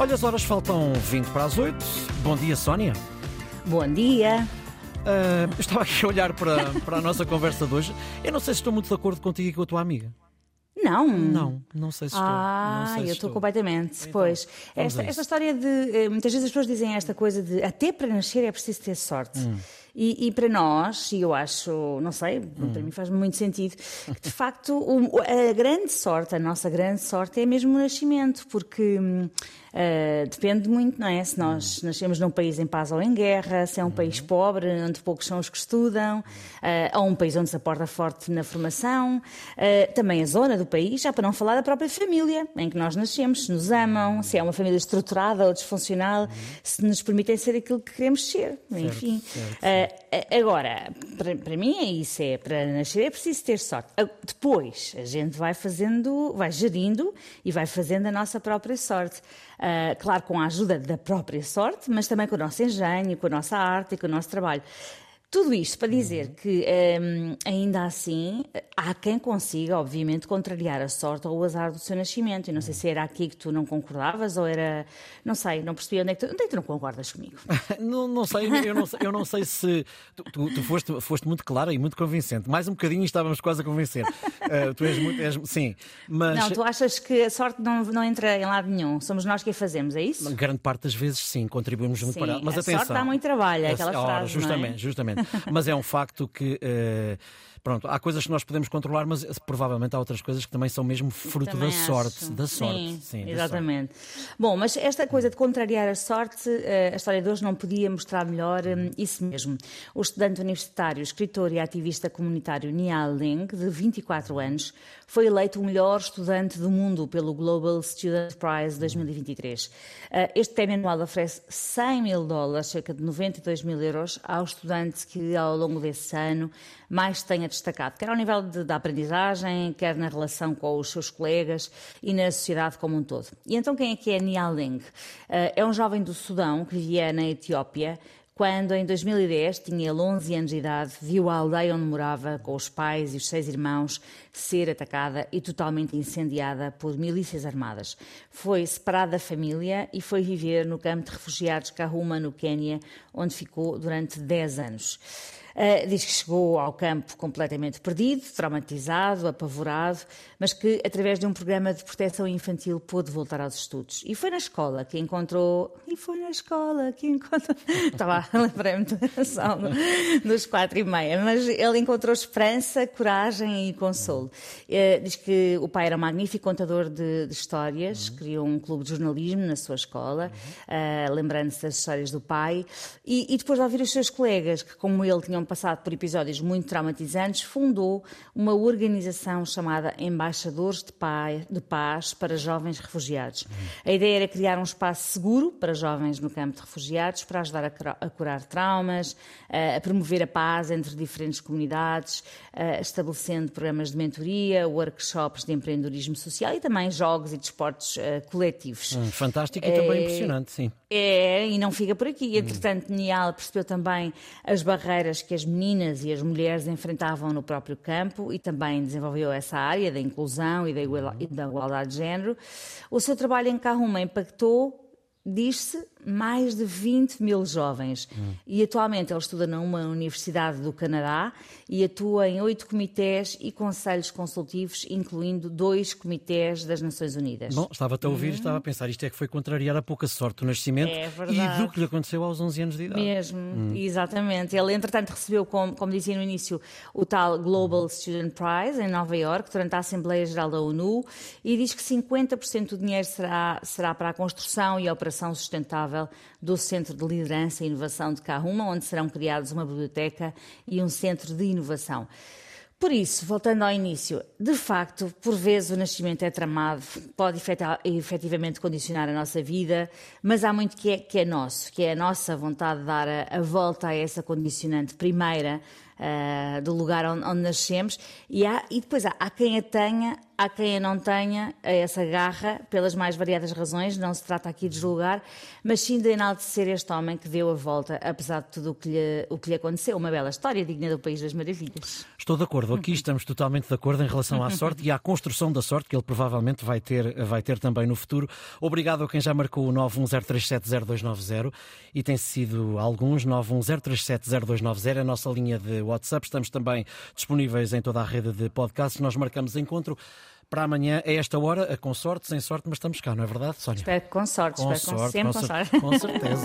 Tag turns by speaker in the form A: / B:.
A: Olha, as horas faltam 20 para as 8. Bom dia, Sónia.
B: Bom dia.
A: Uh, estava aqui a olhar para, para a nossa conversa de hoje. Eu não sei se estou muito de acordo contigo e com a tua amiga.
B: Não.
A: Não, não sei se estou.
B: Ah,
A: sei se
B: eu estou
A: estou.
B: completamente.
A: Então,
B: pois. Esta, esta história de. eh, Muitas vezes as pessoas dizem esta coisa de até para nascer é preciso ter sorte.
A: Hum.
B: E, e para nós, e eu acho, não sei,
A: Hum.
B: para mim faz muito sentido, que de facto o- a grande sorte, a nossa grande sorte é mesmo o nascimento, porque hum, eh, depende muito, não é? Se nós
A: Hum.
B: nascemos num país em paz ou em guerra, se é um país pobre, onde poucos são os que estudam, eh, ou um país onde se aporta forte na formação, eh, também a zona do país, já para não falar da própria família em que nós nascemos, se nos amam, se é uma família estruturada ou disfuncional, se nos permitem ser aquilo que queremos ser, enfim.
A: certo,
B: Eh, eh, agora, para, para mim é isso, é para nascer é preciso ter sorte. Ah, Depois a gente vai fazendo, vai gerindo e vai fazendo a nossa própria sorte. Ah, claro, com a ajuda da própria sorte, mas também com o nosso engenho, com a nossa arte e com o nosso trabalho. Tudo isto para dizer que, hum, ainda assim, há quem consiga, obviamente, contrariar a sorte ou o azar do seu nascimento. E não sei se era aqui que tu não concordavas ou era. Não sei, não percebi onde é que tu, onde é que tu não concordas comigo.
A: Não, não sei, eu não, sei- eu não sei se. Tu, tu- foste, foste muito clara e muito convincente. Mais um bocadinho estávamos quase a convencer. Uh, tu és muito. és- sim, mas.
B: Não, tu achas que a sorte não, não entra em lado nenhum. Somos nós que a fazemos, é isso?
A: Grande parte das vezes, sim, contribuímos muito
B: Sim,
A: para. Mas
B: a
A: atenção.
B: sorte dá muito trabalho, é aquela
A: Ora,
B: frase, não é?
A: Justamente, justamente. Mas é um facto que. eh, Pronto, há coisas que nós podemos controlar, mas provavelmente há outras coisas que também são mesmo fruto
B: Também
A: da sorte. Da sorte.
B: Sim,
A: sim,
B: exatamente. Bom, mas esta coisa de contrariar a sorte, eh, a história de hoje não podia mostrar melhor eh, isso mesmo. O estudante universitário, escritor e ativista comunitário Niall Ling, de 24 anos, foi eleito o melhor estudante do mundo pelo Global Student Prize 2023. Eh, Este prémio anual oferece 100 mil dólares, cerca de 92 mil euros, ao estudante que ao longo desse ano mais tenha destacado, quer ao nível de- da aprendizagem, quer na relação com os seus colegas e na sociedade como um todo. E então quem é que é Niall Ling? Eh, É um jovem do Sudão que vivia na Etiópia, quando em 2010, tinha ele 11 anos de idade, viu a aldeia onde morava, com os pais e os seis irmãos, ser atacada e totalmente incendiada por milícias armadas. Foi separado da família e foi viver no campo de refugiados Kahuma, no Quênia, onde ficou durante 10 anos. Uh, diz que chegou ao campo completamente perdido, traumatizado, apavorado, mas que, através de um programa de proteção infantil, pôde voltar aos estudos. E foi na escola que encontrou. E foi na escola que encontrou. Estava a canção dos quatro e meia, mas ele encontrou esperança, coragem e consolo. Uh, diz que o pai era um magnífico contador de, de histórias, criou um clube de jornalismo na sua escola, uh, lembrando-se das histórias do pai, e, e depois de ouvir os seus colegas, que como ele tinham passado por episódios muito traumatizantes, fundou uma organização chamada Embaixadores de Paz, de Paz para Jovens Refugiados. A ideia era criar um espaço seguro para jovens no campo de refugiados, para ajudar a, cura- a curar traumas, eh, a promover a paz entre diferentes comunidades, eh, estabelecendo programas de mentoria, workshops de empreendedorismo social e também jogos e desportos eh, coletivos.
A: Hum, fantástico e também impressionante, sim.
B: É, e não fica por aqui. Entretanto, Nial percebeu também as barreiras que as meninas e as mulheres enfrentavam no próprio campo e também desenvolveu essa área da inclusão e da igualdade de género. O seu trabalho em Kahuma impactou, diz-se, mais de 20 mil jovens. E atualmente ele estuda numa universidade do Canadá e atua em oito comitês e conselhos consultivos, incluindo dois comitês das Nações Unidas.
A: Bom, estava-te a ouvir e estava a pensar, isto é que foi contrariar a pouca sorte do nascimento
B: É
A: e do que lhe aconteceu aos 11 anos de idade.
B: Mesmo, exatamente. Ele, entretanto, recebeu, como, como dizia no início, o tal Global Student Prize em Nova York, durante a Assembleia Geral da ONU, e diz que 50% do dinheiro será, será para a construção e a operação sustentável do Centro de Liderança e Inovação de Kahuma, onde serão criados uma biblioteca e um centro de inovação. Por isso, voltando ao início, de facto, por vezes o nascimento é tramado, pode efetivamente condicionar a nossa vida, mas há muito que é, que é nosso, que é a nossa vontade de dar a, a volta a essa condicionante primeira, uh, do lugar onde, onde, nascemos. E, há, e depois há, há quem a tenha, há quem a não tenha essa garra, pelas mais variadas razões. Não se trata aqui de julgar, mas sim de enaltecer este homem que deu a volta, apesar de tudo o que lhe, o que lhe aconteceu. Uma bela história digna do País das Maravilhas.
A: Estou de acordo. Aqui estamos totalmente de acordo em relação à sorte e à construção da sorte que ele provavelmente vai ter, vai ter também no futuro. Obrigado a quem já marcou o 910370290 e tem sido alguns 910370290 é a nossa linha de WhatsApp. Estamos também disponíveis em toda a rede de podcasts. Nós marcamos encontro para amanhã, a esta hora, com sorte, sem sorte, mas estamos cá, não é verdade, Sónia?
B: Espero que com sorte,
A: com
B: espero
A: sorte,
B: sempre
A: com,
B: com sorte.
A: Com certeza.